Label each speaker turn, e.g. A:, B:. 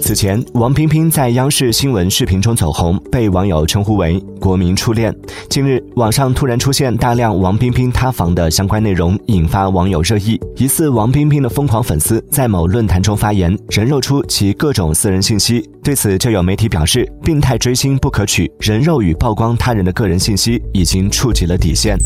A: 此前，王冰冰在央视新闻视频中走红，被网友称呼为国民初恋。近日，网上突然出现大量王冰冰塌房的相关内容，引发网友热议。疑似王冰冰的疯狂粉丝在某论坛中发言，人肉出其各种私人信息，对此就有媒体表示：病态追星不可取。人肉与曝光他人的个人信息已经触及了底线。